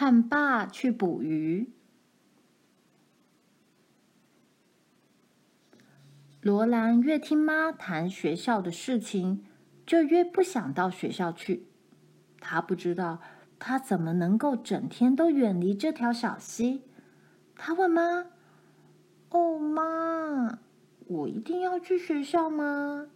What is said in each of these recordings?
和爸去捕鱼。罗兰越听妈谈学校的事情，就越不想到学校去。他不知道他怎么能够整天都远离这条小溪。他问妈：“哦，妈，我一定要去学校吗？”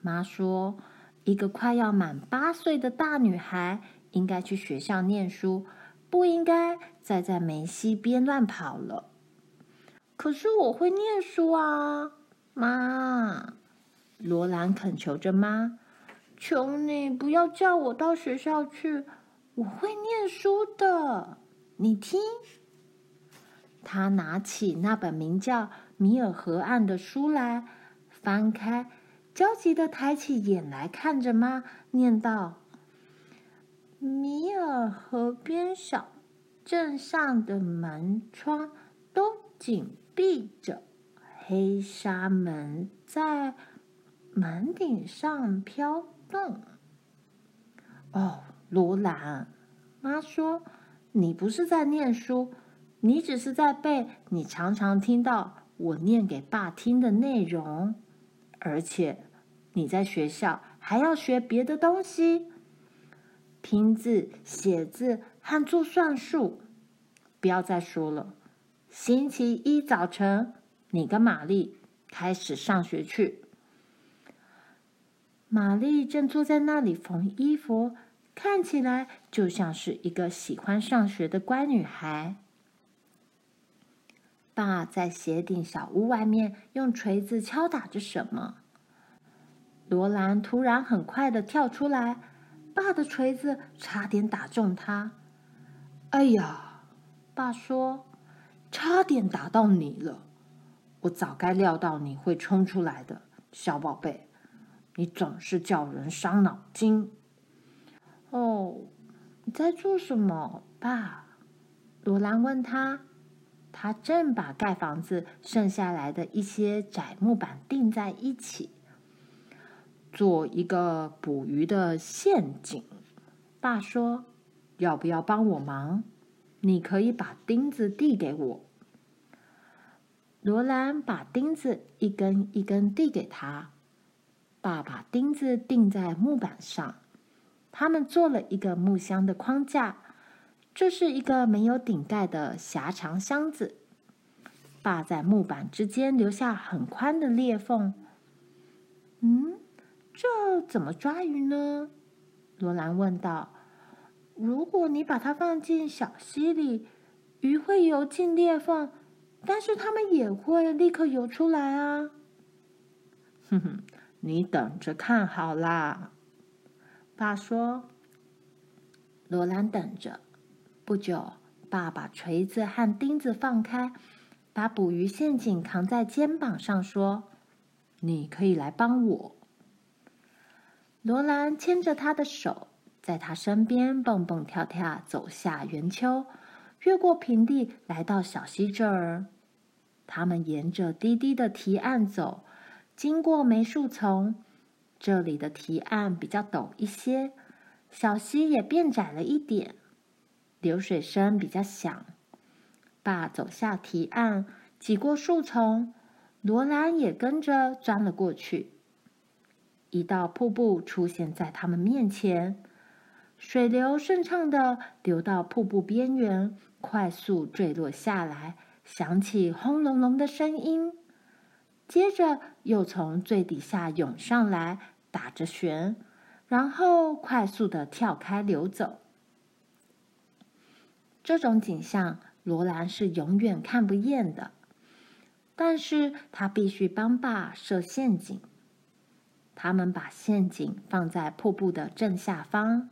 妈说：“一个快要满八岁的大女孩应该去学校念书，不应该再在梅溪边乱跑了。”可是我会念书啊，妈！罗兰恳求着妈：“求你不要叫我到学校去，我会念书的。你听。”他拿起那本名叫《米尔河岸》的书来，翻开，焦急地抬起眼来看着妈，念道：“米尔河边小镇上的门窗都紧闭着，黑纱门在门顶上飘动。”哦，罗兰，妈说：“你不是在念书。”你只是在背你常常听到我念给爸听的内容，而且你在学校还要学别的东西，拼字、写字和做算术。不要再说了。星期一早晨，你跟玛丽开始上学去。玛丽正坐在那里缝衣服，看起来就像是一个喜欢上学的乖女孩。爸在鞋顶小屋外面用锤子敲打着什么。罗兰突然很快的跳出来，爸的锤子差点打中他。哎呀，爸说，差点打到你了。我早该料到你会冲出来的，小宝贝。你总是叫人伤脑筋。哦，你在做什么，爸？罗兰问他。他正把盖房子剩下来的一些窄木板钉在一起，做一个捕鱼的陷阱。爸说：“要不要帮我忙？你可以把钉子递给我。”罗兰把钉子一根一根递给他。爸把钉子钉在木板上，他们做了一个木箱的框架。这是一个没有顶盖的狭长箱子。爸在木板之间留下很宽的裂缝。嗯，这怎么抓鱼呢？罗兰问道。如果你把它放进小溪里，鱼会游进裂缝，但是它们也会立刻游出来啊。哼哼，你等着看好啦。爸说。罗兰等着。不久，爸把锤子和钉子放开，把捕鱼陷阱扛在肩膀上，说：“你可以来帮我。”罗兰牵着他的手，在他身边蹦蹦跳跳，走下圆丘，越过平地，来到小溪这儿。他们沿着低低的堤岸走，经过梅树丛，这里的堤岸比较陡一些，小溪也变窄了一点。流水声比较响，爸走下堤岸，挤过树丛，罗兰也跟着钻了过去。一道瀑布出现在他们面前，水流顺畅的流到瀑布边缘，快速坠落下来，响起轰隆隆的声音，接着又从最底下涌上来，打着旋，然后快速的跳开流走。这种景象，罗兰是永远看不厌的。但是他必须帮爸设陷阱。他们把陷阱放在瀑布的正下方，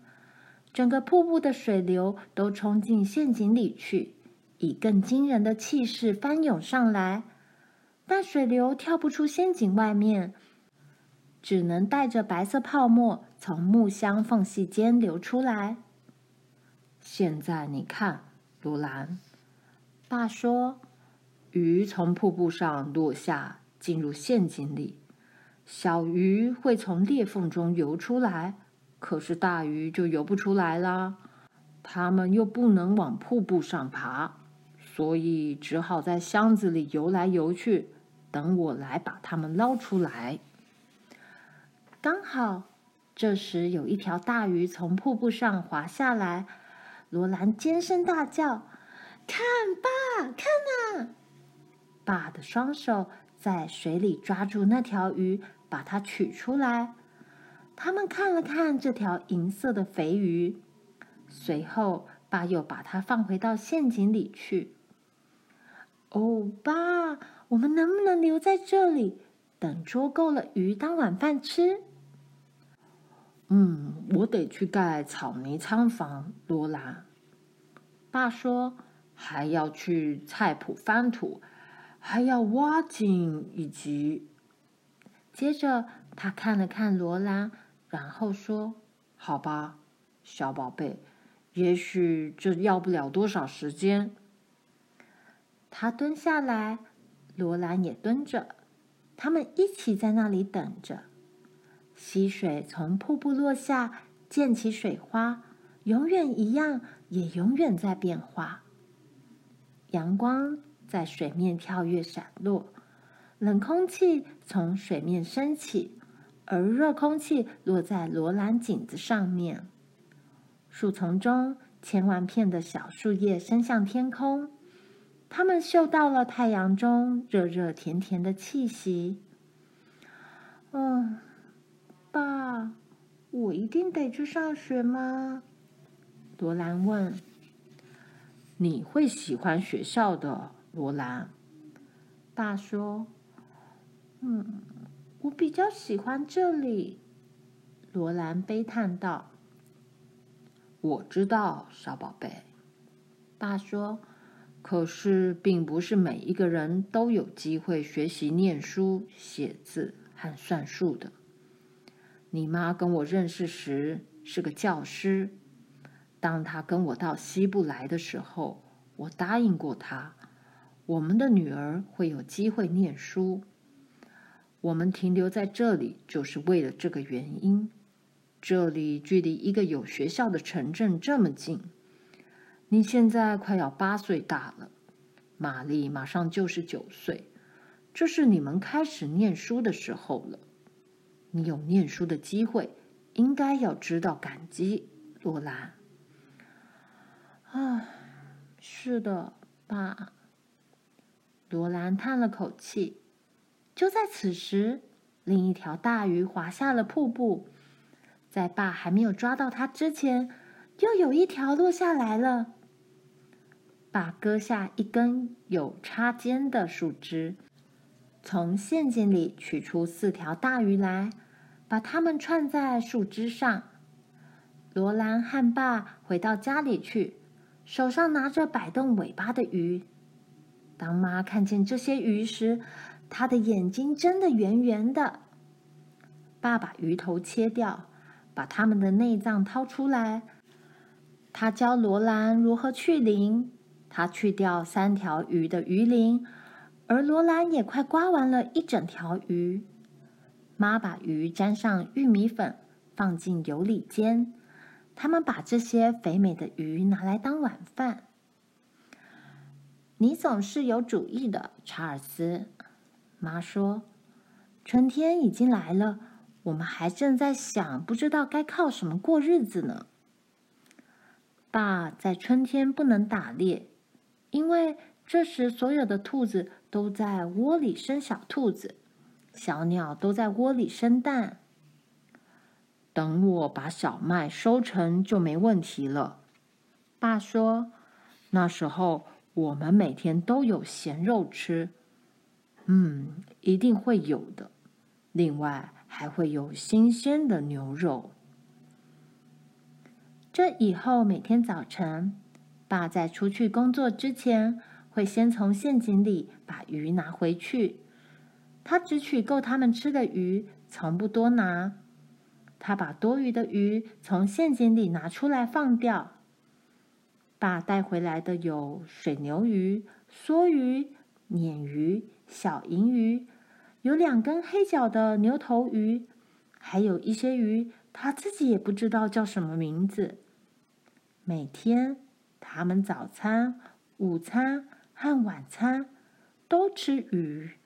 整个瀑布的水流都冲进陷阱里去，以更惊人的气势翻涌上来。但水流跳不出陷阱外面，只能带着白色泡沫从木箱缝隙间流出来。现在你看，罗兰，爸说，鱼从瀑布上落下，进入陷阱里。小鱼会从裂缝中游出来，可是大鱼就游不出来啦。它们又不能往瀑布上爬，所以只好在箱子里游来游去，等我来把它们捞出来。刚好这时有一条大鱼从瀑布上滑下来，罗兰尖声大叫：“看，爸，看啊！”爸的双手在水里抓住那条鱼，把它取出来。他们看了看这条银色的肥鱼，随后爸又把它放回到陷阱里去。哦，爸，我们能不能留在这里，等捉够了鱼当晚饭吃？嗯，我得去盖草泥仓房，罗拉。爸说，还要去菜圃翻土，还要挖井，以及……接着他看了看罗兰，然后说：“好吧，小宝贝，也许这要不了多少时间。”他蹲下来，罗兰也蹲着，他们一起在那里等着。溪水从瀑布落下，溅起水花，永远一样，也永远在变化。阳光在水面跳跃闪落，冷空气从水面升起，而热空气落在罗兰颈子上面。树丛中千万片的小树叶伸向天空，它们嗅到了太阳中热热甜甜的气息。嗯。爸，我一定得去上学吗？罗兰问。你会喜欢学校的，罗兰。爸说：“嗯，我比较喜欢这里。”罗兰悲叹道：“我知道，小宝贝。”爸说：“可是，并不是每一个人都有机会学习念书、写字和算术的。”你妈跟我认识时是个教师。当她跟我到西部来的时候，我答应过她，我们的女儿会有机会念书。我们停留在这里就是为了这个原因。这里距离一个有学校的城镇这么近。你现在快要八岁大了，玛丽马上就是九岁，这是你们开始念书的时候了。你有念书的机会，应该要知道感激，罗兰。啊，是的，爸。罗兰叹了口气。就在此时，另一条大鱼滑下了瀑布，在爸还没有抓到它之前，又有一条落下来了。爸割下一根有插尖的树枝。从陷阱里取出四条大鱼来，把它们串在树枝上。罗兰和爸回到家里去，手上拿着摆动尾巴的鱼。当妈看见这些鱼时，他的眼睛睁得圆圆的。爸把鱼头切掉，把它们的内脏掏出来。他教罗兰如何去鳞，他去掉三条鱼的鱼鳞。而罗兰也快刮完了一整条鱼，妈把鱼沾上玉米粉，放进油里煎。他们把这些肥美的鱼拿来当晚饭。你总是有主意的，查尔斯。妈说：“春天已经来了，我们还正在想，不知道该靠什么过日子呢。”爸在春天不能打猎，因为这时所有的兔子。都在窝里生小兔子，小鸟都在窝里生蛋。等我把小麦收成就没问题了，爸说。那时候我们每天都有咸肉吃。嗯，一定会有的。另外还会有新鲜的牛肉。这以后每天早晨，爸在出去工作之前。会先从陷阱里把鱼拿回去，他只取够他们吃的鱼，从不多拿。他把多余的鱼从陷阱里拿出来放掉。爸带回来的有水牛鱼、梭鱼、鲶鱼、小银鱼，有两根黑脚的牛头鱼，还有一些鱼他自己也不知道叫什么名字。每天他们早餐、午餐和晚餐都吃鱼